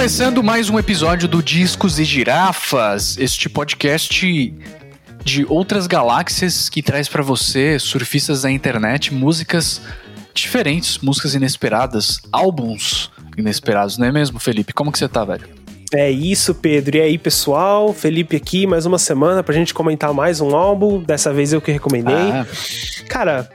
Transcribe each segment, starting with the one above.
começando mais um episódio do Discos e Girafas, este podcast de outras galáxias que traz para você, surfistas da internet, músicas diferentes, músicas inesperadas, álbuns inesperados, não é mesmo, Felipe? Como que você tá, velho? É isso, Pedro. E aí, pessoal? Felipe aqui, mais uma semana pra gente comentar mais um álbum. Dessa vez eu que recomendei. Ah. Cara,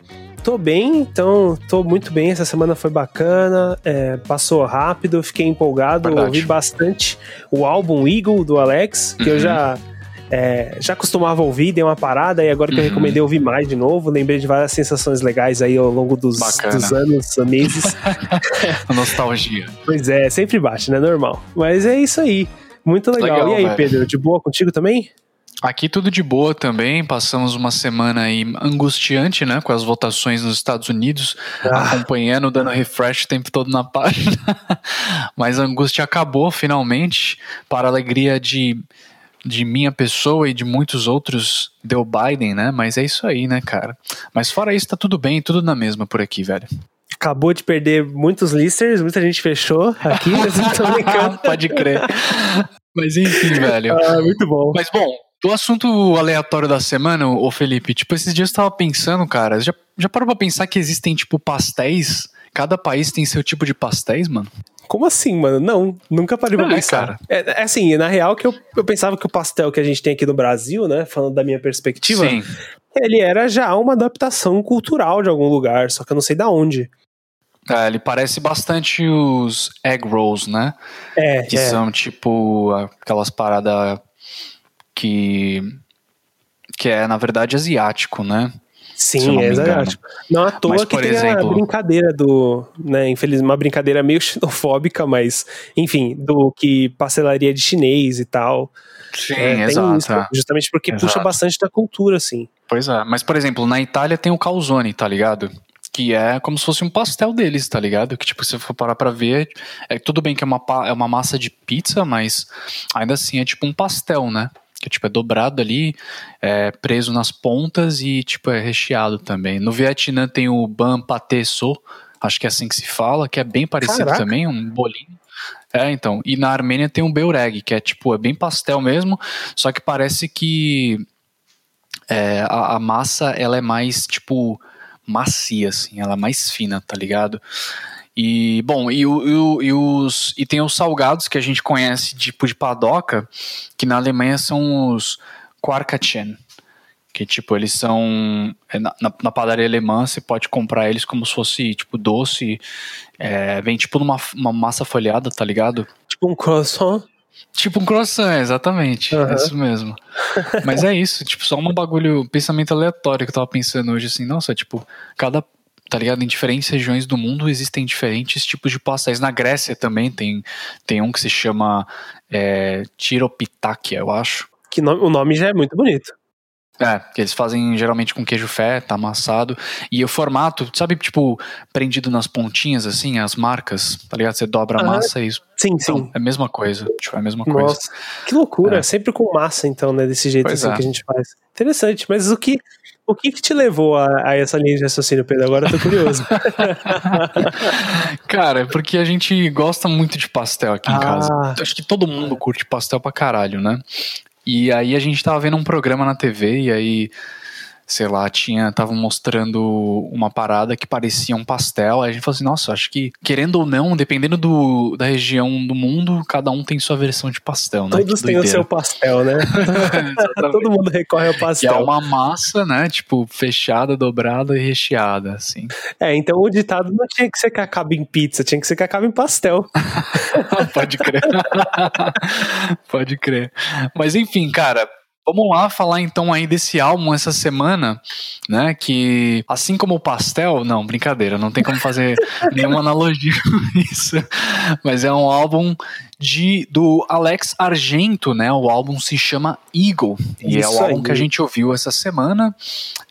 tô bem, então tô muito bem. Essa semana foi bacana, é, passou rápido, fiquei empolgado, Verdade. ouvi bastante o álbum Eagle do Alex, que uhum. eu já. É, já costumava ouvir, dei uma parada, e agora que uhum. eu recomendei ouvir mais de novo, lembrei de várias sensações legais aí ao longo dos, dos anos, meses. Nostalgia. Pois é, sempre bate, né? Normal. Mas é isso aí. Muito legal. legal e aí, velho. Pedro, de boa contigo também? Aqui tudo de boa também, passamos uma semana aí angustiante, né, com as votações nos Estados Unidos, ah. acompanhando, dando refresh o tempo todo na página, mas a angústia acabou finalmente, para a alegria de, de minha pessoa e de muitos outros, deu Biden, né, mas é isso aí, né, cara. Mas fora isso, tá tudo bem, tudo na mesma por aqui, velho acabou de perder muitos listers, muita gente fechou aqui, mas não tô brincando. Pode crer. Mas enfim, velho. Ah, muito bom. Mas bom, do assunto aleatório da semana, ô Felipe, tipo, esses dias eu tava pensando, cara, já, já parou pra pensar que existem, tipo, pastéis? Cada país tem seu tipo de pastéis, mano? Como assim, mano? Não, nunca parei pra é, pensar. É, é, assim, na real que eu, eu pensava que o pastel que a gente tem aqui no Brasil, né, falando da minha perspectiva, Sim. ele era já uma adaptação cultural de algum lugar, só que eu não sei da onde. É, ele parece bastante os egg rolls, né? É. Que é. são tipo aquelas paradas que que é na verdade asiático, né? Sim, é asiático. Não à toa mas, que tem exemplo... a brincadeira do, né, infelizmente uma brincadeira meio xenofóbica, mas enfim, do que pastelaria de chinês e tal. Sim, é, exato. Isso, justamente porque exato. puxa bastante da cultura, assim. Pois é, mas por exemplo, na Itália tem o calzone, tá ligado? que é como se fosse um pastel deles, tá ligado? Que tipo, se for parar pra ver, é tudo bem que é uma, é uma massa de pizza, mas ainda assim é tipo um pastel, né? Que tipo é dobrado ali, é, preso nas pontas e tipo é recheado também. No Vietnã tem o ban pâté so, acho que é assim que se fala, que é bem parecido Caraca. também, um bolinho. É, então. E na Armênia tem um beureg, que é tipo, é bem pastel mesmo, só que parece que é, a, a, massa ela é mais tipo macia, assim, ela é mais fina, tá ligado? E, bom, e, o, e, os, e tem os salgados que a gente conhece, tipo de padoca, que na Alemanha são os Quarkatchen. Que, tipo, eles são. É, na, na, padaria alemã, você pode comprar eles como se fosse, tipo, doce. É, vem, tipo, numa uma massa folhada, tá ligado? Tipo um croissant. Tipo um croissant, exatamente. Uhum. É isso mesmo. Mas é isso, tipo, só um bagulho, pensamento aleatório que eu tava pensando hoje, assim, nossa, tipo, cada tá ligado? Em diferentes regiões do mundo existem diferentes tipos de pastéis. Na Grécia também tem, tem um que se chama é, Tiropitakia, eu acho. Que no, o nome já é muito bonito. É, que eles fazem geralmente com queijo feta, tá amassado. E o formato, sabe, tipo, prendido nas pontinhas, assim, as marcas, tá ligado? Você dobra a massa e. Sim, então, sim. É a mesma coisa. Tipo, é a mesma Nossa, coisa. Que loucura, é. sempre com massa, então, né? Desse jeito assim é. que a gente faz. Interessante, mas o que. O que, que te levou a, a, essa linha de raciocínio, Pedro? Agora eu tô curioso. Cara, é porque a gente gosta muito de pastel aqui em ah. casa. Acho que todo mundo curte pastel pra caralho, né? E aí a gente tava vendo um programa na TV e aí sei lá, tinha, tava mostrando uma parada que parecia um pastel. Aí a gente falou assim, nossa, acho que, querendo ou não, dependendo do, da região do mundo, cada um tem sua versão de pastel, né? Todos têm o seu pastel, né? Todo mundo recorre ao pastel. Que é uma massa, né? Tipo, fechada, dobrada e recheada, assim. É, então o ditado não tinha que ser que acaba em pizza, tinha que ser que acaba em pastel. Pode crer. Pode crer. Mas enfim, cara, Vamos lá falar então aí desse álbum essa semana, né? Que assim como o pastel, não, brincadeira, não tem como fazer nenhuma analogia com isso. Mas é um álbum de do Alex Argento, né? O álbum se chama Eagle e isso é o álbum aí. que a gente ouviu essa semana.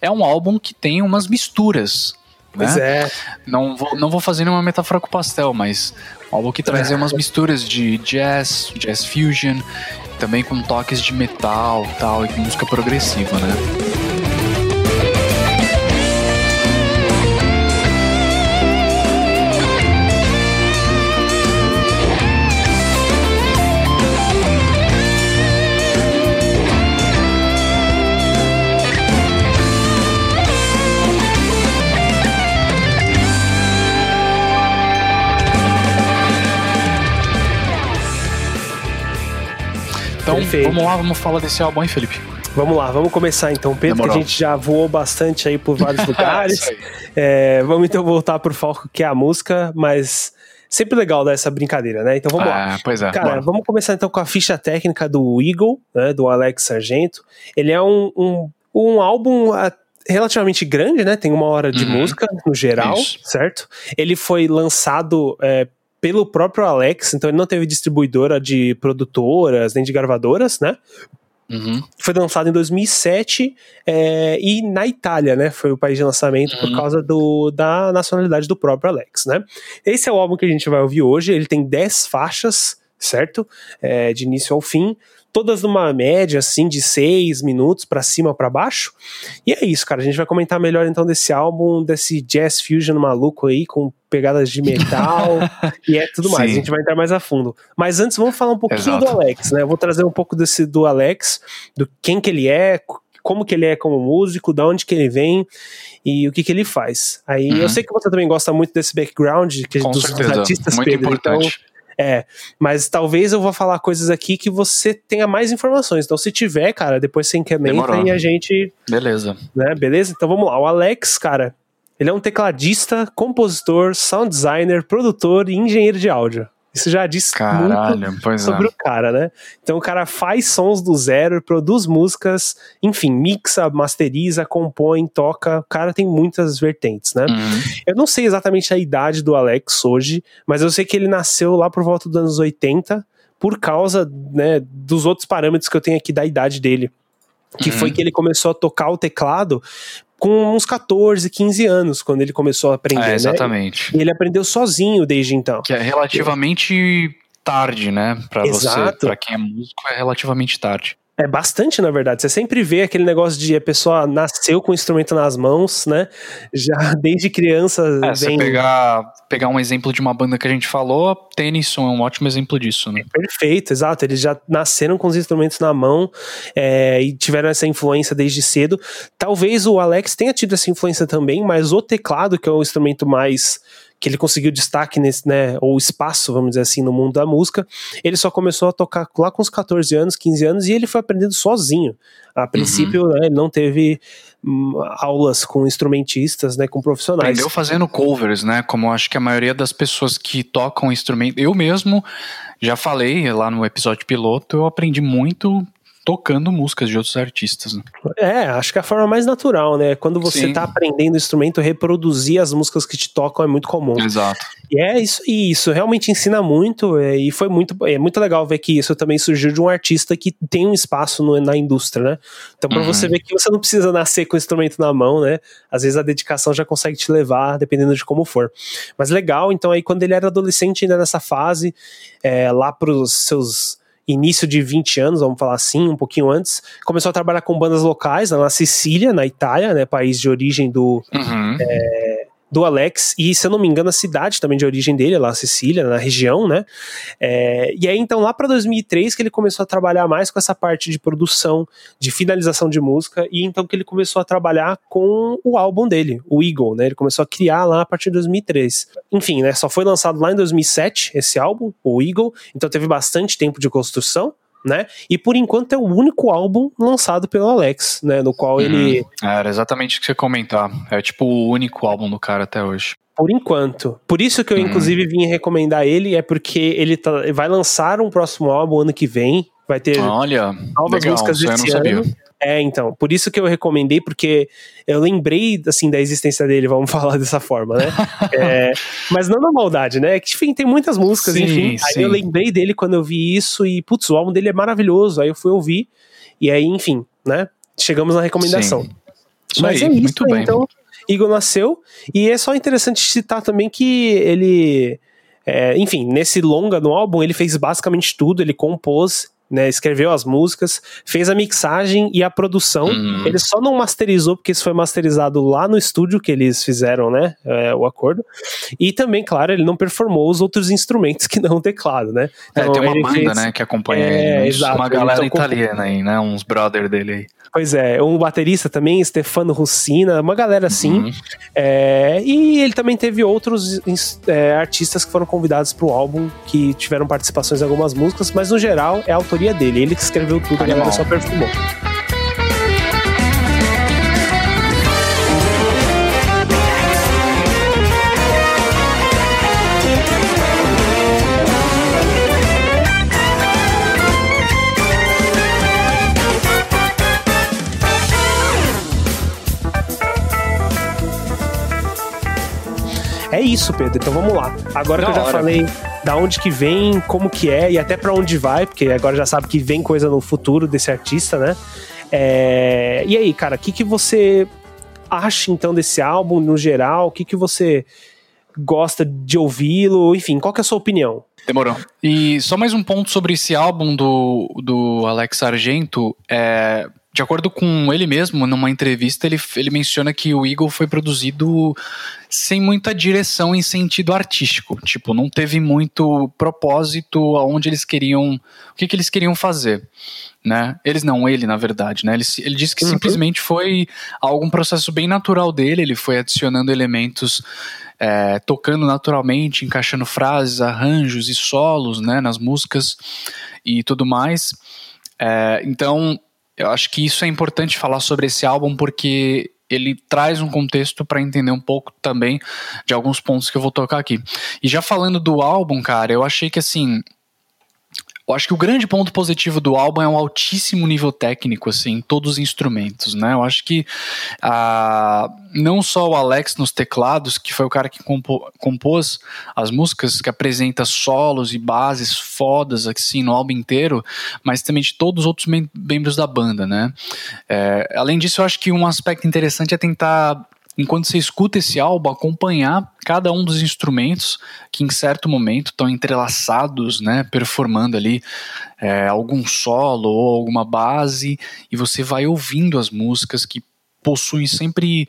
É um álbum que tem umas misturas, né? Pois é. Não vou, não vou fazer nenhuma metáfora com pastel, mas um álbum que traz umas misturas de jazz, jazz fusion também com toques de metal tal, e música progressiva, né? Então, Perfeito. vamos lá, vamos falar desse álbum aí, Felipe. Vamos lá, vamos começar então, Pedro, Demorou. que a gente já voou bastante aí por vários lugares. é, vamos então voltar pro foco que é a música, mas sempre legal dar essa brincadeira, né? Então vamos ah, lá. Pois é. Cara, bora. vamos começar então com a ficha técnica do Eagle, né? Do Alex Sargento. Ele é um, um, um álbum ah, relativamente grande, né? Tem uma hora de uhum. música no geral, Isso. certo? Ele foi lançado é, pelo próprio Alex, então ele não teve distribuidora de produtoras nem de gravadoras, né? Uhum. Foi lançado em 2007 é, e na Itália, né? Foi o país de lançamento uhum. por causa do, da nacionalidade do próprio Alex, né? Esse é o álbum que a gente vai ouvir hoje. Ele tem 10 faixas, certo? É, de início ao fim todas numa média assim de seis minutos para cima para baixo. E é isso, cara. A gente vai comentar melhor então desse álbum, desse jazz fusion maluco aí com pegadas de metal e é tudo mais. Sim. A gente vai entrar mais a fundo. Mas antes vamos falar um pouquinho Exato. do Alex, né? Eu vou trazer um pouco desse do Alex, do quem que ele é, como que ele é como músico, da onde que ele vem e o que que ele faz. Aí uhum. eu sei que você também gosta muito desse background que, dos, dos, artistas, muito Pedro, então importante. Então, é, mas talvez eu vou falar coisas aqui que você tenha mais informações. Então, se tiver, cara, depois você incrementa e a gente. Beleza. Né, beleza? Então vamos lá. O Alex, cara, ele é um tecladista, compositor, sound designer, produtor e engenheiro de áudio. Isso já diz Caralho, muito sobre é. o cara, né? Então o cara faz sons do zero, produz músicas, enfim, mixa, masteriza, compõe, toca. O cara tem muitas vertentes, né? Uhum. Eu não sei exatamente a idade do Alex hoje, mas eu sei que ele nasceu lá por volta dos anos 80 por causa né, dos outros parâmetros que eu tenho aqui da idade dele que uhum. foi que ele começou a tocar o teclado com uns 14, 15 anos, quando ele começou a aprender. É, exatamente. Né? E ele aprendeu sozinho desde então. Que é relativamente tarde, né? Pra Exato. você, pra quem é músico, é relativamente tarde. É bastante, na verdade. Você sempre vê aquele negócio de a pessoa nasceu com o instrumento nas mãos, né? Já desde criança. É, vem... você pegar, pegar um exemplo de uma banda que a gente falou, Tennyson é um ótimo exemplo disso, né? É perfeito, exato. Eles já nasceram com os instrumentos na mão é, e tiveram essa influência desde cedo. Talvez o Alex tenha tido essa influência também, mas o teclado, que é o instrumento mais que ele conseguiu destaque nesse, né, ou espaço, vamos dizer assim, no mundo da música, ele só começou a tocar lá com uns 14 anos, 15 anos, e ele foi aprendendo sozinho. A princípio, uhum. né, ele não teve hum, aulas com instrumentistas, né, com profissionais. Aprendeu fazendo covers, né, como acho que a maioria das pessoas que tocam instrumento, eu mesmo já falei lá no episódio piloto, eu aprendi muito tocando músicas de outros artistas. Né? É, acho que é a forma mais natural, né? Quando você Sim. tá aprendendo instrumento, reproduzir as músicas que te tocam é muito comum. Exato. E é isso, e isso realmente ensina muito, é, e foi muito, é muito legal ver que isso também surgiu de um artista que tem um espaço no, na indústria, né? Então, pra uhum. você ver que você não precisa nascer com o instrumento na mão, né? Às vezes a dedicação já consegue te levar, dependendo de como for. Mas legal, então aí quando ele era adolescente, ainda nessa fase, é, lá pros seus início de 20 anos, vamos falar assim, um pouquinho antes, começou a trabalhar com bandas locais na Sicília, na Itália, né, país de origem do uhum. é, do Alex, e se eu não me engano, a cidade também de origem dele, lá, Sicília, na região, né? É, e aí, então, lá para 2003, que ele começou a trabalhar mais com essa parte de produção, de finalização de música, e então que ele começou a trabalhar com o álbum dele, o Eagle, né? Ele começou a criar lá a partir de 2003. Enfim, né? Só foi lançado lá em 2007 esse álbum, o Eagle, então teve bastante tempo de construção né? E por enquanto é o único álbum lançado pelo Alex, né? No qual ele. Hum, era exatamente o que você comentar. É tipo o único álbum do cara até hoje. Por enquanto. Por isso que eu, hum. inclusive, vim recomendar ele, é porque ele tá, vai lançar um próximo álbum ano que vem. Vai ter Olha, novas legal, músicas esse ano. Sabia. É, então, por isso que eu recomendei, porque eu lembrei, assim, da existência dele, vamos falar dessa forma, né? é, mas não na maldade, né? Que, enfim, tem muitas músicas, sim, enfim. Sim. Aí eu lembrei dele quando eu vi isso e, putz, o álbum dele é maravilhoso. Aí eu fui ouvir e aí, enfim, né? Chegamos na recomendação. Sim. Isso mas aí, é isso, muito bem. Então, Igor nasceu e é só interessante citar também que ele... É, enfim, nesse longa no álbum, ele fez basicamente tudo, ele compôs né, escreveu as músicas, fez a mixagem e a produção. Uhum. Ele só não masterizou, porque isso foi masterizado lá no estúdio que eles fizeram, né? É, o acordo. E também, claro, ele não performou os outros instrumentos que não o teclado, né? Então, é, tem uma banda, fez... né, que acompanha é, ele. Exato, uma galera italiana aí, né? Uns brother dele aí. Pois é, um baterista também, Stefano Russina, uma galera assim. Uhum. É, e ele também teve outros é, artistas que foram convidados para o álbum, que tiveram participações em algumas músicas, mas no geral é autor autoria dele. Ele que escreveu tudo, Animal. a galera só perfumou. É isso, Pedro. Então vamos lá. Agora da que eu já hora. falei da onde que vem, como que é e até para onde vai, porque agora já sabe que vem coisa no futuro desse artista, né? É... E aí, cara, o que, que você acha então desse álbum no geral? O que, que você gosta de ouvi-lo? Enfim, qual que é a sua opinião? Demorou. E só mais um ponto sobre esse álbum do, do Alex Argento. É, de acordo com ele mesmo, numa entrevista, ele, ele menciona que o Eagle foi produzido sem muita direção em sentido artístico. Tipo, não teve muito propósito aonde eles queriam. O que, que eles queriam fazer. Né? Eles não, ele, na verdade, né? Ele, ele disse que uhum. simplesmente foi algum processo bem natural dele, ele foi adicionando elementos. É, tocando naturalmente, encaixando frases, arranjos e solos né, nas músicas e tudo mais. É, então, eu acho que isso é importante falar sobre esse álbum porque ele traz um contexto para entender um pouco também de alguns pontos que eu vou tocar aqui. E já falando do álbum, cara, eu achei que assim, eu acho que o grande ponto positivo do álbum é um altíssimo nível técnico, assim, em todos os instrumentos, né? Eu acho que ah, não só o Alex nos teclados, que foi o cara que compo compôs as músicas, que apresenta solos e bases fodas, assim, no álbum inteiro, mas também de todos os outros mem membros da banda, né? É, além disso, eu acho que um aspecto interessante é tentar enquanto você escuta esse álbum, acompanhar cada um dos instrumentos que em certo momento estão entrelaçados, né, performando ali é, algum solo ou alguma base, e você vai ouvindo as músicas que possuem sempre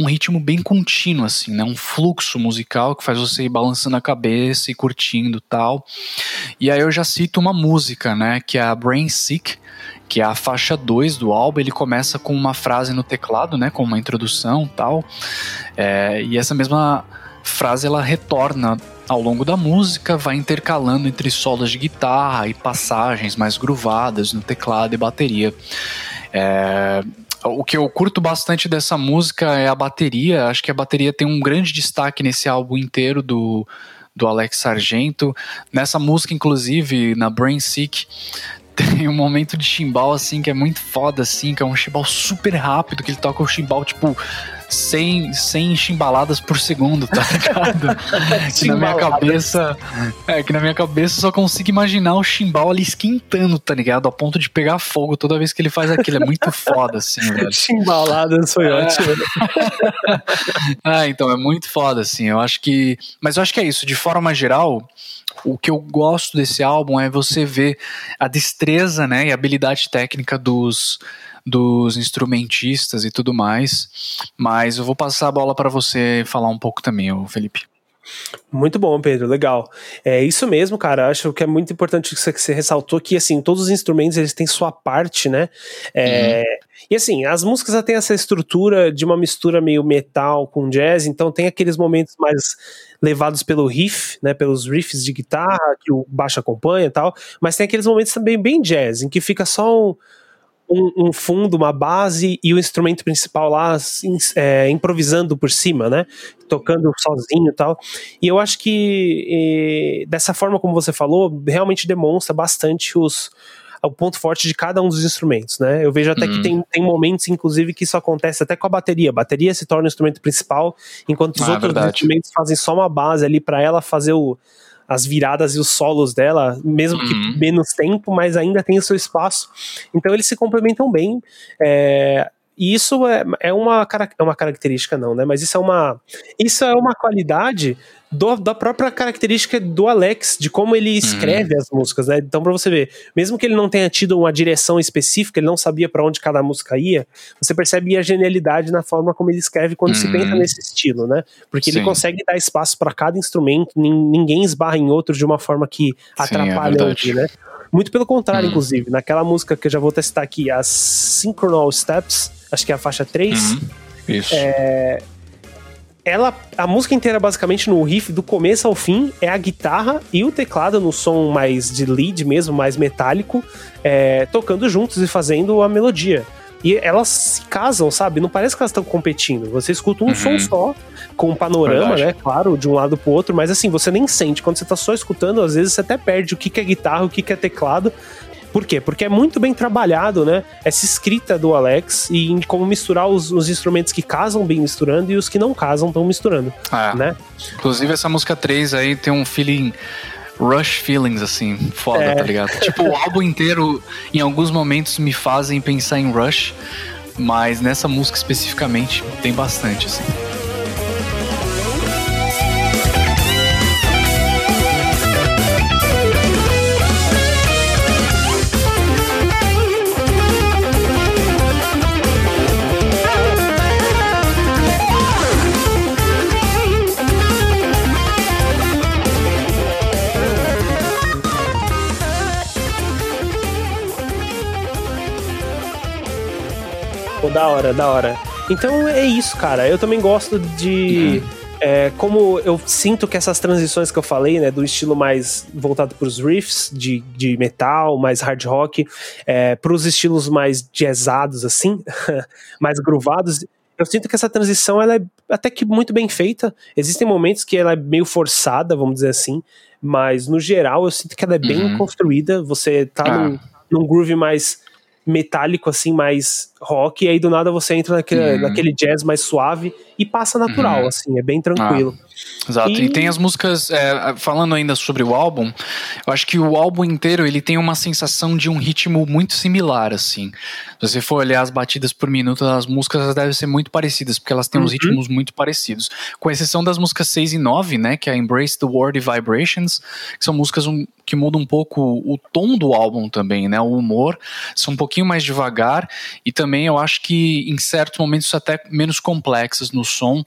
um ritmo bem contínuo, assim, né? Um fluxo musical que faz você ir balançando a cabeça e curtindo tal. E aí eu já cito uma música, né? Que é a Brain Sick, que é a faixa 2 do álbum, ele começa com uma frase no teclado, né, com uma introdução tal, é, e essa mesma frase ela retorna ao longo da música, vai intercalando entre solos de guitarra e passagens mais groovadas no teclado e bateria. É, o que eu curto bastante dessa música é a bateria, acho que a bateria tem um grande destaque nesse álbum inteiro do, do Alex Sargento. Nessa música, inclusive, na Brain Sick, tem um momento de chimbal, assim, que é muito foda, assim, que é um chimbal super rápido, que ele toca o chimbal, tipo, 100, 100 chimbaladas por segundo, tá ligado? que na minha cabeça. É, que na minha cabeça eu só consigo imaginar o chimbal ali esquentando, tá ligado? A ponto de pegar fogo toda vez que ele faz aquilo. É muito foda, assim, velho. Chimbaladas foi é. ótimo. ah, então, é muito foda, assim. Eu acho que. Mas eu acho que é isso. De forma geral, o que eu gosto desse álbum é você ver a destreza, né, e habilidade técnica dos dos instrumentistas e tudo mais. Mas eu vou passar a bola para você falar um pouco também, Felipe. Muito bom, Pedro, legal. É isso mesmo, cara. Acho que é muito importante que você ressaltou que assim todos os instrumentos eles têm sua parte, né? É, uhum. E assim, as músicas já têm essa estrutura de uma mistura meio metal com jazz, então tem aqueles momentos mais levados pelo riff, né, pelos riffs de guitarra que o baixo acompanha e tal, mas tem aqueles momentos também bem jazz, em que fica só um, um, um fundo, uma base e o instrumento principal lá assim, é, improvisando por cima, né, tocando sozinho e tal. E eu acho que e, dessa forma como você falou, realmente demonstra bastante os o ponto forte de cada um dos instrumentos, né? Eu vejo até que uhum. tem, tem momentos, inclusive, que isso acontece até com a bateria. A bateria se torna o instrumento principal, enquanto os ah, outros verdade. instrumentos fazem só uma base ali para ela fazer o, as viradas e os solos dela, mesmo uhum. que menos tempo, mas ainda tem o seu espaço. Então eles se complementam bem. É, e isso é, é, uma, é uma característica, não, né? Mas isso é uma, isso é uma qualidade do, da própria característica do Alex, de como ele escreve uhum. as músicas, né? Então, pra você ver, mesmo que ele não tenha tido uma direção específica, ele não sabia para onde cada música ia, você percebe a genialidade na forma como ele escreve quando uhum. se pensa nesse estilo, né? Porque Sim. ele consegue dar espaço para cada instrumento, ninguém esbarra em outro de uma forma que atrapalha Sim, é outro, né? Muito pelo contrário, uhum. inclusive. Naquela música que eu já vou testar aqui, as Synchronal Steps, acho que é a faixa 3. Uhum. Isso. É, ela, a música inteira basicamente no riff do começo ao fim é a guitarra e o teclado no som mais de lead mesmo, mais metálico, é, tocando juntos e fazendo a melodia. E elas se casam, sabe? Não parece que elas estão competindo. Você escuta um uhum. som só, com um panorama, Verdade. né? Claro, de um lado pro outro, mas assim, você nem sente. Quando você tá só escutando, às vezes você até perde o que é guitarra, o que é teclado. Por quê? Porque é muito bem trabalhado, né? Essa escrita do Alex e em como misturar os, os instrumentos que casam bem misturando e os que não casam estão misturando, é. né? Inclusive essa música 3 aí tem um feeling rush feelings, assim, foda, é. tá ligado? tipo, o álbum inteiro, em alguns momentos, me fazem pensar em rush, mas nessa música especificamente tem bastante, assim. Da hora, da hora. Então é isso, cara. Eu também gosto de. Uhum. É, como eu sinto que essas transições que eu falei, né, do estilo mais voltado para os riffs de, de metal, mais hard rock, é, para os estilos mais jazzados, assim, mais groovados, eu sinto que essa transição ela é até que muito bem feita. Existem momentos que ela é meio forçada, vamos dizer assim, mas no geral eu sinto que ela é bem uhum. construída. Você tá ah. num, num groove mais metálico, assim, mais rock, e aí do nada você entra naquele, uhum. naquele jazz mais suave e passa natural, uhum. assim, é bem tranquilo. Ah. Exato, e... e, tem as músicas, é, falando ainda sobre o álbum, eu acho que o álbum inteiro ele tem uma sensação de um ritmo muito similar, assim. Se você for olhar as batidas por minuto, as músicas devem ser muito parecidas, porque elas têm uhum. uns ritmos muito parecidos. Com exceção das músicas 6 e 9, né, que é Embrace the World e Vibrations, que são músicas um, que mudam um pouco o tom do álbum também, né, o humor, são um pouquinho mais devagar, e também eu acho que em certos momentos até menos complexas no som,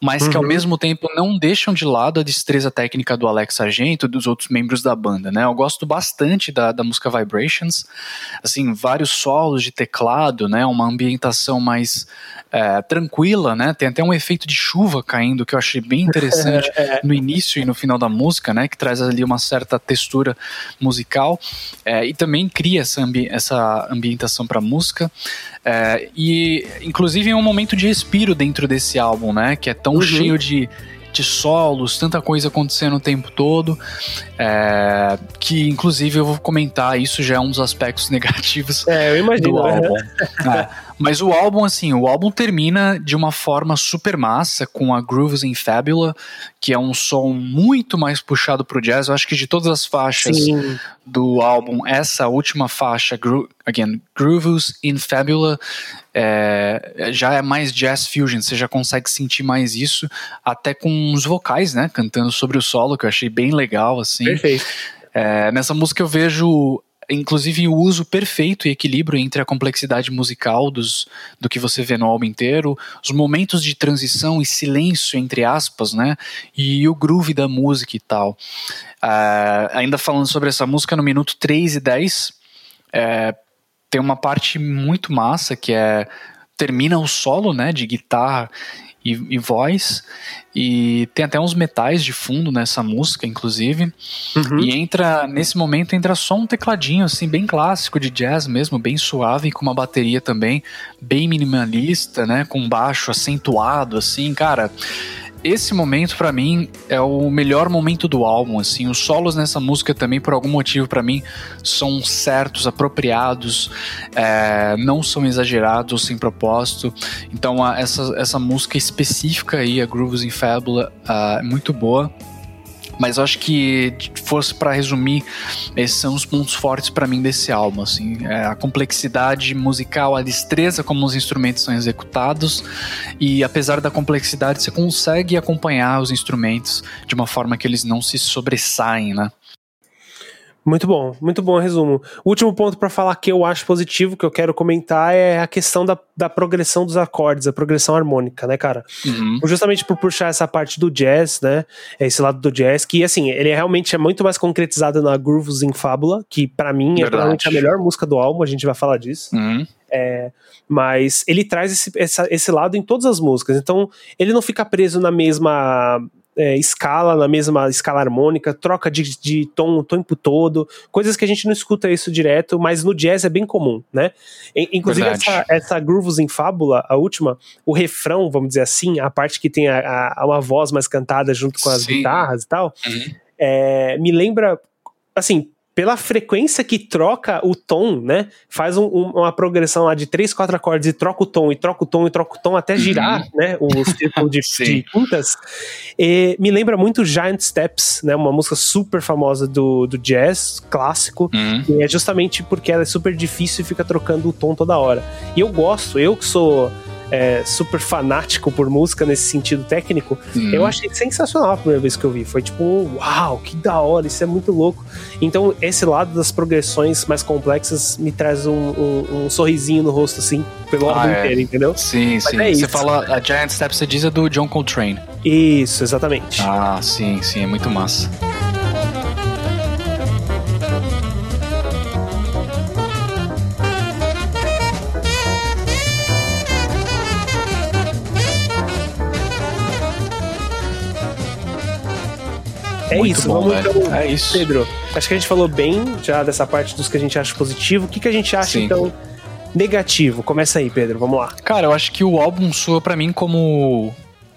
mas uhum. que ao uhum. mesmo tempo não deixam de lado a destreza técnica do Alex Sargento e dos outros membros da banda, né? Eu gosto bastante da, da música Vibrations, assim, vários solos de teclado, né? Uma ambientação mais é, tranquila, né? Tem até um efeito de chuva caindo que eu achei bem interessante é. no início e no final da música, né? Que traz ali uma certa textura musical é, e também cria essa, ambi essa ambientação para música. É, e inclusive é um momento de respiro dentro desse álbum, né? Que é tão uhum. cheio de, de solos, tanta coisa acontecendo o tempo todo, é, que inclusive eu vou comentar, isso já é um dos aspectos negativos é, eu imagino, do álbum. é. Mas o álbum, assim, o álbum termina de uma forma super massa, com a Grooves in Fabula, que é um som muito mais puxado pro jazz. Eu acho que de todas as faixas Sim. do álbum, essa última faixa, Gro again, Grooves in Fabula, é, já é mais jazz fusion, você já consegue sentir mais isso, até com os vocais, né, cantando sobre o solo, que eu achei bem legal, assim. Perfeito. É, nessa música eu vejo inclusive o uso perfeito e equilíbrio entre a complexidade musical dos, do que você vê no álbum inteiro, os momentos de transição e silêncio, entre aspas, né? E o groove da música e tal. Uh, ainda falando sobre essa música, no minuto 3 e 10, é, tem uma parte muito massa que é termina o solo, né, de guitarra e, e, voz. E tem até uns metais de fundo nessa música, inclusive. Uhum. E entra, nesse momento, entra só um tecladinho, assim, bem clássico de jazz mesmo, bem suave, com uma bateria também bem minimalista, né? Com baixo acentuado, assim, cara esse momento para mim é o melhor momento do álbum, assim, os solos nessa música também por algum motivo para mim são certos, apropriados, é, não são exagerados sem propósito. Então a, essa, essa música específica aí, a Grooves in Fabula, uh, é muito boa. Mas acho que, fosse para resumir, esses são os pontos fortes para mim desse álbum. Assim, é a complexidade musical, a destreza como os instrumentos são executados, e apesar da complexidade, você consegue acompanhar os instrumentos de uma forma que eles não se sobressaem, né? Muito bom, muito bom resumo. O último ponto para falar que eu acho positivo, que eu quero comentar, é a questão da, da progressão dos acordes, a progressão harmônica, né, cara? Uhum. Justamente por puxar essa parte do jazz, né? Esse lado do jazz, que assim, ele realmente é muito mais concretizado na Grooves em Fábula, que para mim é realmente a melhor música do álbum, a gente vai falar disso. Uhum. É, mas ele traz esse, essa, esse lado em todas as músicas, então ele não fica preso na mesma é, escala, na mesma escala harmônica, troca de, de tom o tempo todo, coisas que a gente não escuta isso direto, mas no jazz é bem comum, né? Inclusive essa, essa Grooves em Fábula, a última, o refrão, vamos dizer assim, a parte que tem a, a uma voz mais cantada junto com as Sim. guitarras e tal, uhum. é, me lembra, assim, pela frequência que troca o tom, né? Faz um, um, uma progressão lá de três, quatro acordes e troca o tom, e troca o tom, e troca o tom até girar, uhum. né? O círculo de, de quintas. E me lembra muito Giant Steps, né? Uma música super famosa do, do jazz clássico. Uhum. E é justamente porque ela é super difícil e fica trocando o tom toda hora. E eu gosto, eu que sou é, super fanático por música nesse sentido técnico, hum. eu achei sensacional a primeira vez que eu vi. Foi tipo, uau, que da hora, isso é muito louco. Então, esse lado das progressões mais complexas me traz um, um, um sorrisinho no rosto, assim, pelo ah, álbum é. inteiro, entendeu? Sim, Mas sim. É você fala, a Giant Step, você diz é do John Coltrane. Isso, exatamente. Ah, sim, sim, é muito massa. É Muito isso, bom, vamos então, é isso. Pedro. Acho que a gente falou bem já dessa parte dos que a gente acha positivo. O que, que a gente acha, Sim. então, negativo? Começa aí, Pedro, vamos lá. Cara, eu acho que o álbum soa para mim como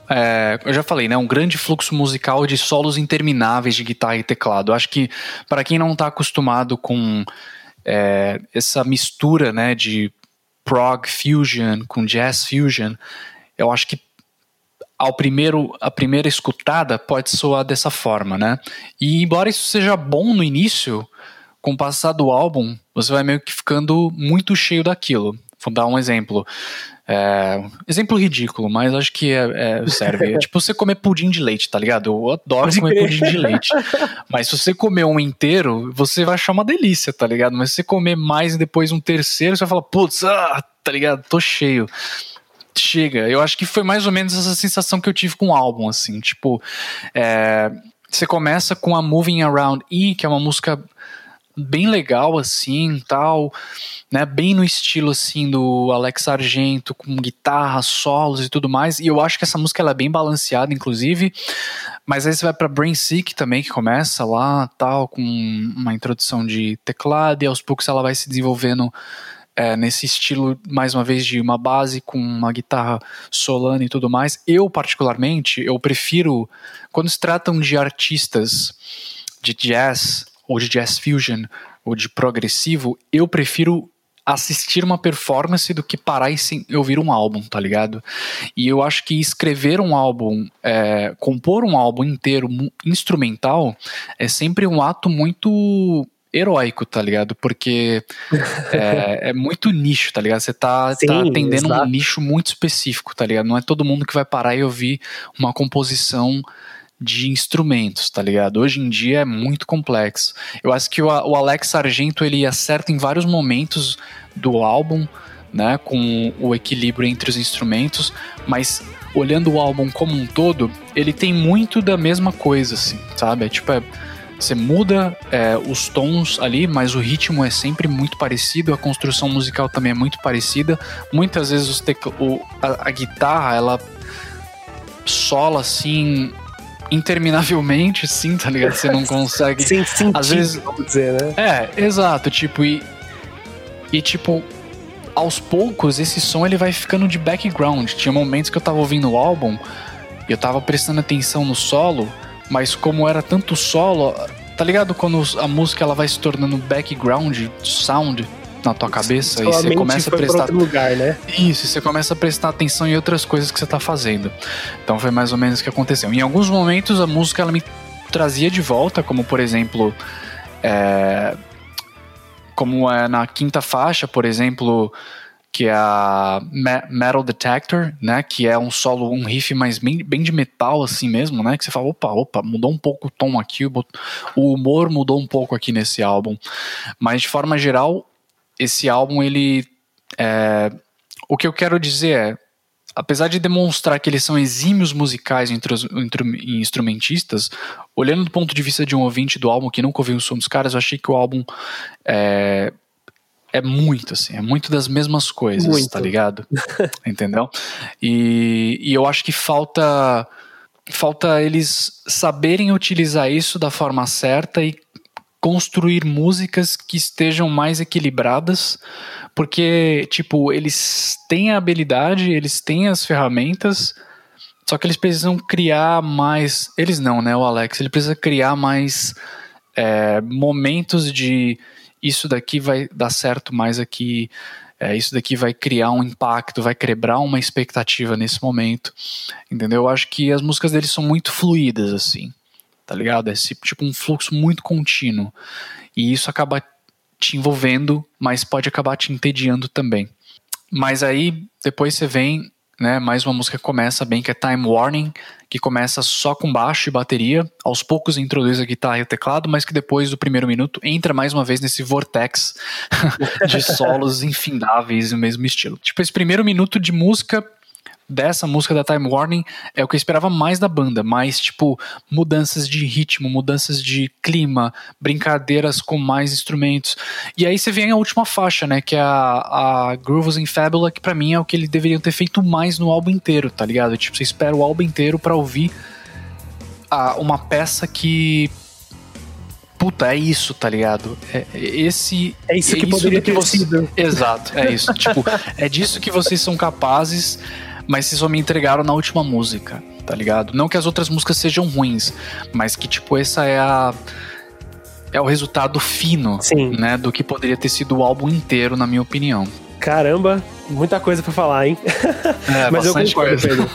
é, eu já falei, né? Um grande fluxo musical de solos intermináveis de guitarra e teclado. Eu acho que para quem não tá acostumado com é, essa mistura, né, de prog fusion com jazz fusion, eu acho que ao primeiro a primeira escutada pode soar dessa forma, né? E embora isso seja bom no início, com o passar do álbum, você vai meio que ficando muito cheio daquilo. Vou dar um exemplo. É, exemplo ridículo, mas acho que é, é, serve. É tipo você comer pudim de leite, tá ligado? Eu adoro comer pudim de leite. Mas se você comer um inteiro, você vai achar uma delícia, tá ligado? Mas se você comer mais e depois um terceiro, você vai falar, putz, ah, tá ligado? Tô cheio chega. Eu acho que foi mais ou menos essa sensação que eu tive com o álbum, assim, tipo, é, você começa com a Moving Around E, que é uma música bem legal, assim, tal, né, bem no estilo, assim, do Alex Argento, com guitarra, solos e tudo mais, e eu acho que essa música ela é bem balanceada, inclusive, mas aí você vai pra Brain Sick também, que começa lá, tal, com uma introdução de teclado, e aos poucos ela vai se desenvolvendo é, nesse estilo, mais uma vez, de uma base com uma guitarra solana e tudo mais. Eu, particularmente, eu prefiro, quando se tratam de artistas de jazz, ou de jazz fusion, ou de progressivo, eu prefiro assistir uma performance do que parar e sim, ouvir um álbum, tá ligado? E eu acho que escrever um álbum, é, compor um álbum inteiro instrumental, é sempre um ato muito heróico, tá ligado? Porque é, é, muito nicho, tá ligado? Você tá, Sim, tá atendendo exato. um nicho muito específico, tá ligado? Não é todo mundo que vai parar e ouvir uma composição de instrumentos, tá ligado? Hoje em dia é muito complexo. Eu acho que o, o Alex Sargento ele acerta em vários momentos do álbum, né, com o equilíbrio entre os instrumentos, mas olhando o álbum como um todo, ele tem muito da mesma coisa, assim, sabe? É tipo, é, você muda é, os tons ali, mas o ritmo é sempre muito parecido, a construção musical também é muito parecida. Muitas vezes o, a, a guitarra, ela sola assim interminavelmente, sim, tá ligado? Você não consegue. Sem sentido, às vezes, vamos dizer, né? É, exato, tipo, e. E tipo, aos poucos esse som ele vai ficando de background. Tinha momentos que eu tava ouvindo o álbum e eu tava prestando atenção no solo mas como era tanto solo, tá ligado quando a música ela vai se tornando background sound na tua cabeça e você começa a prestar lugar, né? Isso, você começa a prestar atenção em outras coisas que você tá fazendo. Então foi mais ou menos o que aconteceu. Em alguns momentos a música ela me trazia de volta, como por exemplo, é, como é na quinta faixa, por exemplo, que é a Metal Detector, né? Que é um solo, um riff mais bem, bem de metal, assim mesmo, né? Que você fala, opa, opa, mudou um pouco o tom aqui, o humor mudou um pouco aqui nesse álbum. Mas de forma geral, esse álbum, ele. É, o que eu quero dizer é. Apesar de demonstrar que eles são exímios musicais entre instrumentistas, olhando do ponto de vista de um ouvinte do álbum que nunca ouviu o som dos caras, eu achei que o álbum é, é muito, assim, é muito das mesmas coisas, muito. tá ligado? Entendeu? E, e eu acho que falta falta eles saberem utilizar isso da forma certa e construir músicas que estejam mais equilibradas, porque, tipo, eles têm a habilidade, eles têm as ferramentas, só que eles precisam criar mais. Eles não, né? O Alex, ele precisa criar mais é, momentos de isso daqui vai dar certo mais aqui, é, isso daqui vai criar um impacto, vai quebrar uma expectativa nesse momento, entendeu? Eu acho que as músicas deles são muito fluídas, assim, tá ligado? É tipo um fluxo muito contínuo, e isso acaba te envolvendo, mas pode acabar te entediando também. Mas aí, depois você vem né? Mais uma música que começa bem, que é Time Warning, que começa só com baixo e bateria. Aos poucos introduz a guitarra e o teclado, mas que depois do primeiro minuto entra mais uma vez nesse vortex de solos infindáveis no mesmo estilo. Tipo, esse primeiro minuto de música dessa música da Time Warning é o que eu esperava mais da banda, mais tipo mudanças de ritmo, mudanças de clima, brincadeiras com mais instrumentos. E aí você vem a última faixa, né, que é a, a Grooves in Fabula, que para mim é o que eles deveriam ter feito mais no álbum inteiro, tá ligado? Tipo, você espera o álbum inteiro para ouvir a, uma peça que puta, é isso, tá ligado? É, esse. É isso que é poderia isso que ter você... sido. Exato, é isso. tipo, é disso que vocês são capazes mas vocês só me entregaram na última música, tá ligado? Não que as outras músicas sejam ruins, mas que, tipo, essa é a. É o resultado fino, Sim. né? Do que poderia ter sido o álbum inteiro, na minha opinião. Caramba, muita coisa para falar, hein? É, mas eu concordo, coisa. Pedro.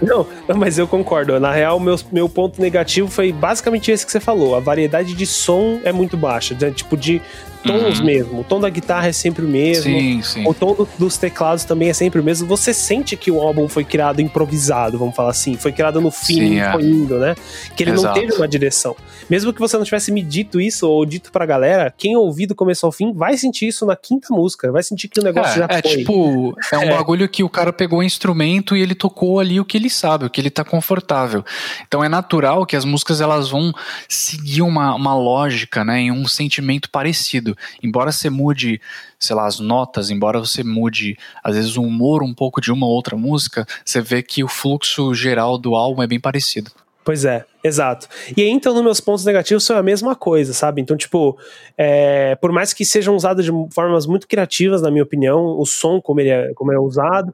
Não, mas eu concordo. Na real, meu, meu ponto negativo foi basicamente esse que você falou. A variedade de som é muito baixa. Né? Tipo, de tons uhum. mesmo. O tom da guitarra é sempre o mesmo. Sim, sim. O tom do, dos teclados também é sempre o mesmo. Você sente que o álbum foi criado improvisado, vamos falar assim. Foi criado no fim, é. foi indo, né? Que ele Exato. não teve uma direção. Mesmo que você não tivesse me dito isso ou dito pra galera, quem ouvir do começo ao fim vai sentir isso na quinta música. Vai sentir que o negócio é, já é foi. É tipo, é um é. bagulho que o cara pegou o instrumento e ele tocou ali o que ele sabe, o que ele tá confortável. Então é natural que as músicas elas vão seguir uma, uma lógica, né? Em um sentimento parecido. Embora você mude, sei lá, as notas, embora você mude, às vezes, o humor um pouco de uma ou outra música, você vê que o fluxo geral do álbum é bem parecido. Pois é, exato. E aí, então, nos meus pontos negativos são a mesma coisa, sabe? Então, tipo, é, por mais que sejam usados de formas muito criativas, na minha opinião, o som como ele é, como é usado,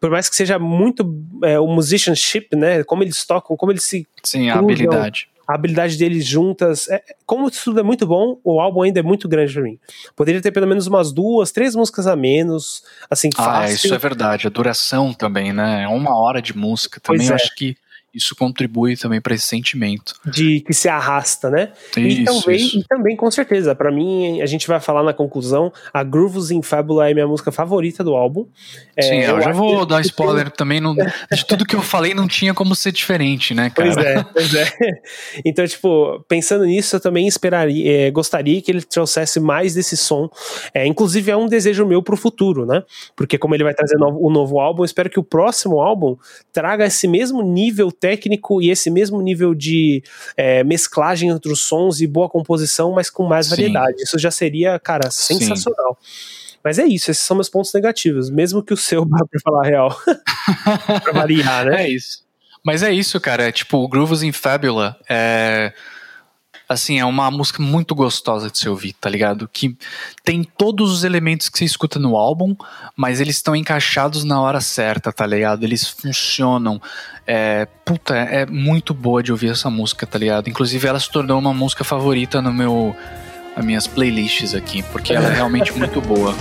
por mais que seja muito é, o musicianship, né? Como eles tocam, como eles se. Sim, a habilidade a habilidade deles juntas. É, como isso tudo é muito bom, o álbum ainda é muito grande pra mim. Poderia ter pelo menos umas duas, três músicas a menos, assim, ah, fácil. Ah, isso é verdade. A duração também, né? É uma hora de música. Também eu é. acho que isso contribui também para esse sentimento. De que se arrasta, né? Isso, e, também, isso. e também, com certeza, para mim, a gente vai falar na conclusão, a Grooves in Fabula é minha música favorita do álbum. É, Sim, eu, eu já vou dar spoiler também, não, de tudo que eu falei não tinha como ser diferente, né, cara? Pois é, pois é. Então, tipo, pensando nisso, eu também esperaria, é, gostaria que ele trouxesse mais desse som. É, inclusive, é um desejo meu pro futuro, né? Porque como ele vai trazer o novo, novo álbum, eu espero que o próximo álbum traga esse mesmo nível técnico e esse mesmo nível de é, mesclagem entre os sons e boa composição, mas com mais variedade. Sim. Isso já seria, cara, sensacional. Sim. Mas é isso, esses são meus pontos negativos, mesmo que o seu, pra falar a real. pra variar, né? É isso. Mas é isso, cara. É, tipo, o Grooves in Fabula é assim, é uma música muito gostosa de se ouvir, tá ligado? Que tem todos os elementos que você escuta no álbum, mas eles estão encaixados na hora certa, tá ligado? Eles funcionam. É, puta, é muito boa de ouvir essa música, tá ligado? Inclusive ela se tornou uma música favorita no meu, nas minhas playlists aqui, porque ela é realmente muito boa.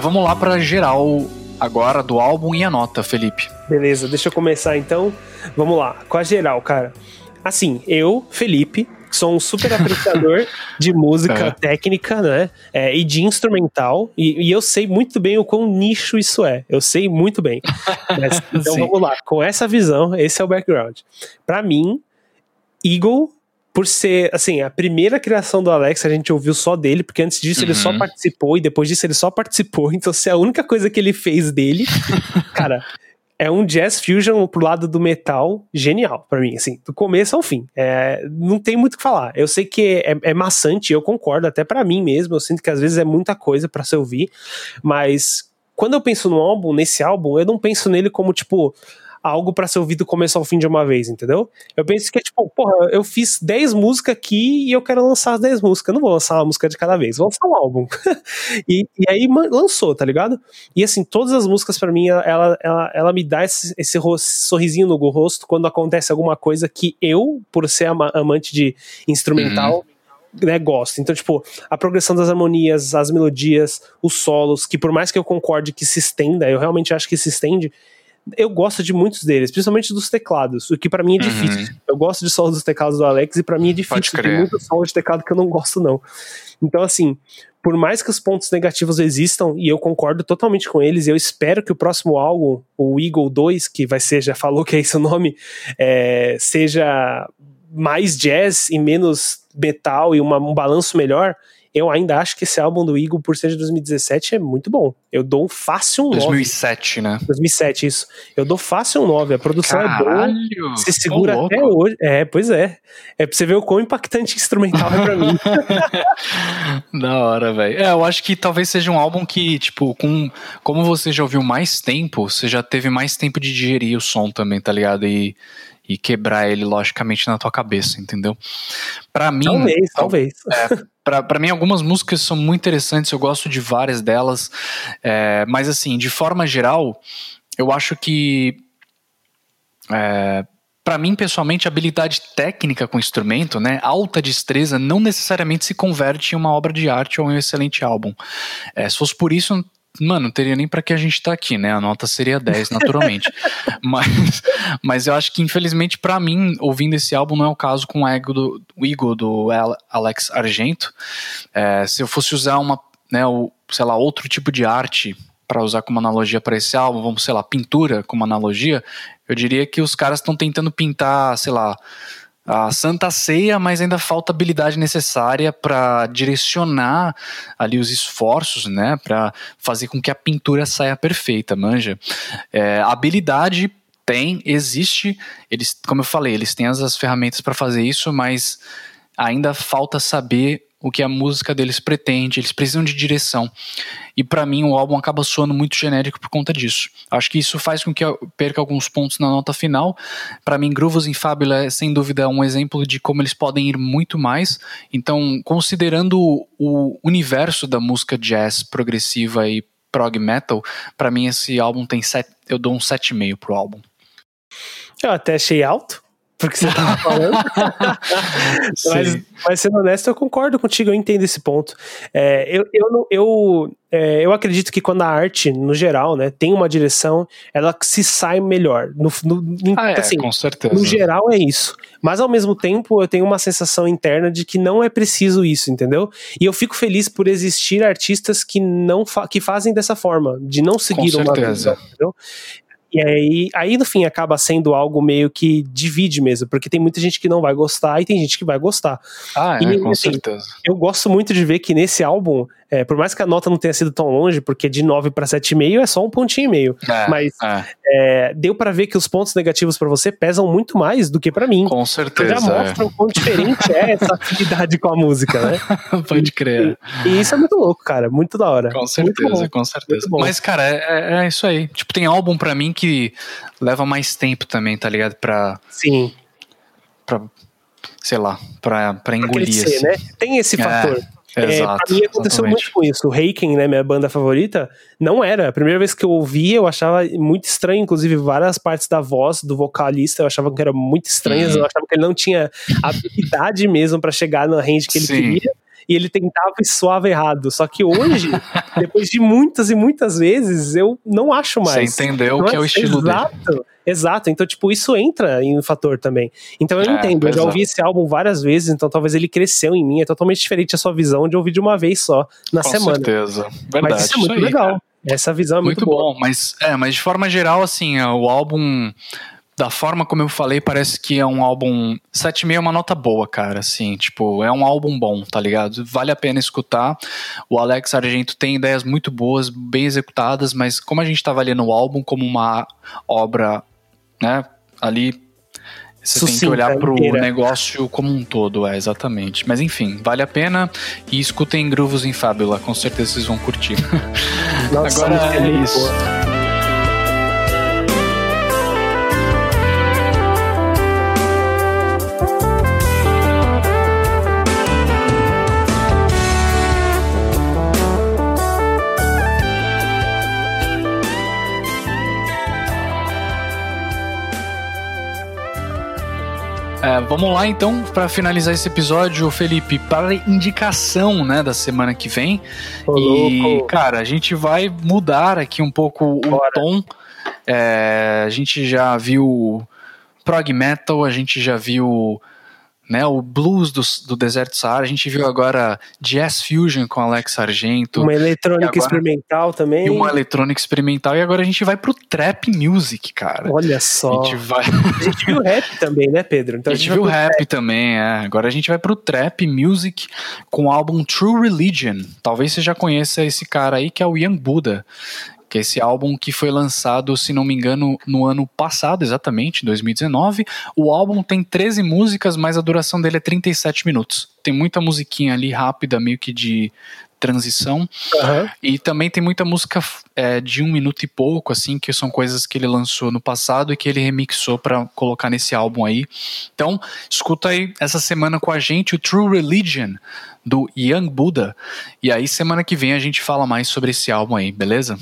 Mas vamos lá pra geral agora do álbum e a nota, Felipe. Beleza, deixa eu começar então. Vamos lá, com a geral, cara. Assim, eu, Felipe, sou um super apreciador de música é. técnica, né? É, e de instrumental. E, e, eu sei muito bem o quão nicho isso é. Eu sei muito bem. Mas, então vamos lá. Com essa visão, esse é o background. Para mim, Eagle por ser, assim, a primeira criação do Alex, a gente ouviu só dele, porque antes disso uhum. ele só uhum. participou e depois disso ele só participou. Então, se é a única coisa que ele fez dele, cara, é um jazz fusion pro lado do metal genial para mim, assim, do começo ao fim. É, não tem muito o que falar. Eu sei que é, é maçante, eu concordo, até para mim mesmo. Eu sinto que às vezes é muita coisa para se ouvir, mas quando eu penso no álbum, nesse álbum, eu não penso nele como tipo algo para ser ouvido do começo ao fim de uma vez, entendeu? Eu penso que é tipo, porra, eu fiz 10 músicas aqui e eu quero lançar as 10 músicas. Eu não vou lançar uma música de cada vez, vou lançar um álbum. e, e, aí lançou, tá ligado? E assim, todas as músicas para mim, ela, ela, ela me dá esse, esse sorrisinho no rosto quando acontece alguma coisa que eu, por ser amante de instrumental, uhum né, gosto. Então, tipo, a progressão das harmonias, as melodias, os solos, que por mais que eu concorde que se estenda, eu realmente acho que se estende, eu gosto de muitos deles, principalmente dos teclados, o que para mim é uhum. difícil. Eu gosto de solos dos teclados do Alex e para mim é difícil. Tem muitos solos de teclado que eu não gosto, não. Então, assim, por mais que os pontos negativos existam, e eu concordo totalmente com eles, eu espero que o próximo álbum, o Eagle 2, que vai ser, já falou que é esse o nome, é, seja mais jazz e menos metal e uma, um balanço melhor eu ainda acho que esse álbum do Eagle, por ser de 2017, é muito bom. Eu dou um fácil um 2007, 9. né? 2007, isso. Eu dou fácil um 9. A produção Caralho, é boa. Se segura até hoje. É, pois é. É pra você ver o quão impactante instrumental é pra mim. da hora, velho. É, eu acho que talvez seja um álbum que, tipo, com, como você já ouviu mais tempo, você já teve mais tempo de digerir o som também, tá ligado? E e quebrar ele logicamente na tua cabeça, entendeu? Para mim, talvez, talvez. É, para mim algumas músicas são muito interessantes, eu gosto de várias delas, é, mas assim, de forma geral, eu acho que é, para mim, pessoalmente, habilidade técnica com instrumento, né, alta destreza, não necessariamente se converte em uma obra de arte ou em um excelente álbum. É, se fosse por isso, mano, não teria nem para que a gente tá aqui, né? A nota seria 10, naturalmente. mas, mas eu acho que, infelizmente, para mim, ouvindo esse álbum, não é o caso com o Ego do, o Ego do Alex Argento. É, se eu fosse usar uma, né, o, sei lá, outro tipo de arte para usar como analogia para esse álbum, vamos, sei lá, pintura como analogia, eu diria que os caras estão tentando pintar, sei lá, a Santa Ceia, mas ainda falta habilidade necessária para direcionar ali os esforços, né, para fazer com que a pintura saia perfeita, manja. É, habilidade tem, existe, eles, como eu falei, eles têm as, as ferramentas para fazer isso, mas ainda falta saber o que a música deles pretende, eles precisam de direção. E para mim o álbum acaba soando muito genérico por conta disso. Acho que isso faz com que eu perca alguns pontos na nota final. Para mim, Grooves em Fábula é sem dúvida um exemplo de como eles podem ir muito mais. Então, considerando o universo da música jazz progressiva e prog metal, para mim esse álbum tem sete, eu dou um 7,5 pro álbum. Eu até achei alto porque você tava falando. mas, mas, sendo honesto, eu concordo contigo, eu entendo esse ponto. É, eu, eu, eu, é, eu acredito que quando a arte, no geral, né, tem uma direção, ela se sai melhor. No, no, ah, é, assim, com certeza. No geral é isso. Mas ao mesmo tempo, eu tenho uma sensação interna de que não é preciso isso, entendeu? E eu fico feliz por existir artistas que não fa que fazem dessa forma, de não seguir com uma certeza. visão, entendeu? E aí, aí, no fim, acaba sendo algo meio que divide mesmo, porque tem muita gente que não vai gostar e tem gente que vai gostar. Ah, é, e, com assim, certeza. Eu gosto muito de ver que nesse álbum é, por mais que a nota não tenha sido tão longe, porque de 9 para 7,5 é só um pontinho e meio. É, mas é. É, deu para ver que os pontos negativos para você pesam muito mais do que para mim. Com certeza. Já mostra o quão diferente é essa afinidade com a música, né? Pode crer. E, e, isso é muito louco, cara. Muito da hora. Com certeza, com certeza. Mas, cara, é, é, é, isso aí. Tipo, tem álbum para mim que leva mais tempo também, tá ligado? Pra. Sim. Pra, sei lá, pra, pra engolir. Pra crescer, assim. né? Tem esse fator. É, Exato, pra mim aconteceu exatamente. muito com isso. O Reiken, né, minha banda favorita, não era. A primeira vez que eu ouvi, eu achava muito estranho, inclusive várias partes da voz do vocalista eu achava que eram muito estranhas, uhum. eu achava que ele não tinha habilidade mesmo para chegar na range que ele Sim. queria. E ele tentava e soava errado. Só que hoje, depois de muitas e muitas vezes, eu não acho mais. Você entendeu não que é, é o estilo exato, dele. Exato, então, tipo, isso entra em um fator também. Então eu é, entendo, eu já ouvi esse álbum várias vezes, então talvez ele cresceu em mim, é totalmente diferente a sua visão de ouvir de uma vez só na Com semana. Com certeza, verdade. Mas isso é muito isso aí, legal. Cara. Essa visão é muito, muito bom. Mas, é, mas de forma geral, assim, é, o álbum da forma como eu falei, parece que é um álbum. 7,5 é uma nota boa, cara. Assim, tipo, é um álbum bom, tá ligado? Vale a pena escutar. O Alex Argento tem ideias muito boas, bem executadas, mas como a gente tá avaliando o álbum como uma obra, né, ali. Você Sucinta, tem que olhar pro inteira. negócio como um todo, é, exatamente. Mas enfim, vale a pena e escutem Grooves em Fábula, com certeza vocês vão curtir. Nossa, Agora é isso. Boa. É, vamos lá então para finalizar esse episódio, Felipe, para indicação, né, da semana que vem. Ô, e louco. cara, a gente vai mudar aqui um pouco o tom. É, a gente já viu prog metal, a gente já viu né, o blues do, do deserto Saara, a gente viu agora Jazz Fusion com Alex Argento. Uma eletrônica agora, experimental também. E uma eletrônica experimental, e agora a gente vai pro trap music, cara. Olha só. A gente, vai... a gente viu rap também, né, Pedro? Então a gente, a gente viu rap, rap também, é. Agora a gente vai pro trap music com o álbum True Religion. Talvez você já conheça esse cara aí, que é o Young Buddha que é esse álbum que foi lançado, se não me engano, no ano passado, exatamente, 2019. O álbum tem 13 músicas, mas a duração dele é 37 minutos. Tem muita musiquinha ali rápida, meio que de transição. Uhum. E também tem muita música é, de um minuto e pouco, assim, que são coisas que ele lançou no passado e que ele remixou para colocar nesse álbum aí. Então, escuta aí essa semana com a gente o True Religion do Young Buddha. E aí, semana que vem, a gente fala mais sobre esse álbum aí, beleza?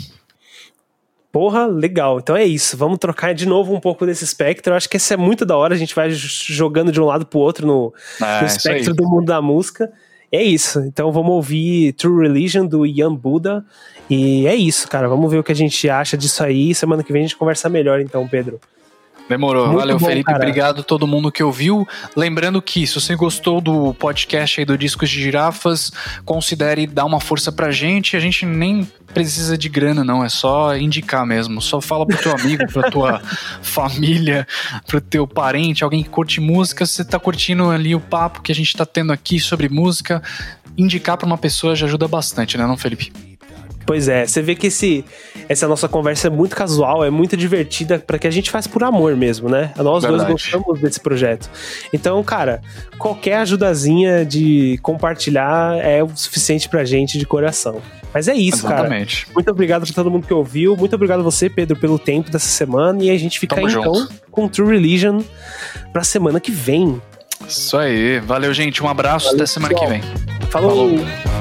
Porra, legal. Então é isso. Vamos trocar de novo um pouco desse espectro. Eu acho que esse é muito da hora. A gente vai jogando de um lado pro outro no, ah, no espectro do mundo da música. É isso. Então vamos ouvir True Religion do Ian Buddha. E é isso, cara. Vamos ver o que a gente acha disso aí. Semana que vem a gente conversa melhor, então, Pedro. Demorou. Muito Valeu, bom, Felipe. Cara. Obrigado a todo mundo que ouviu. Lembrando que, se você gostou do podcast aí do Discos de Girafas, considere dar uma força pra gente. A gente nem precisa de grana, não. É só indicar mesmo. Só fala pro teu amigo, pra tua família, pro teu parente, alguém que curte música. Se você tá curtindo ali o papo que a gente tá tendo aqui sobre música, indicar pra uma pessoa já ajuda bastante, né, não, Felipe? Pois é, você vê que esse, essa nossa conversa é muito casual, é muito divertida, para que a gente faz por amor mesmo, né? Nós Verdade. dois gostamos desse projeto. Então, cara, qualquer ajudazinha de compartilhar é o suficiente pra gente de coração. Mas é isso, Exatamente. cara. Muito obrigado pra todo mundo que ouviu. Muito obrigado a você, Pedro, pelo tempo dessa semana. E a gente fica Tamo aí, então com True Religion pra semana que vem. Isso aí. Valeu, gente. Um abraço. Valeu, Até semana pessoal. que vem. Falou. Falou.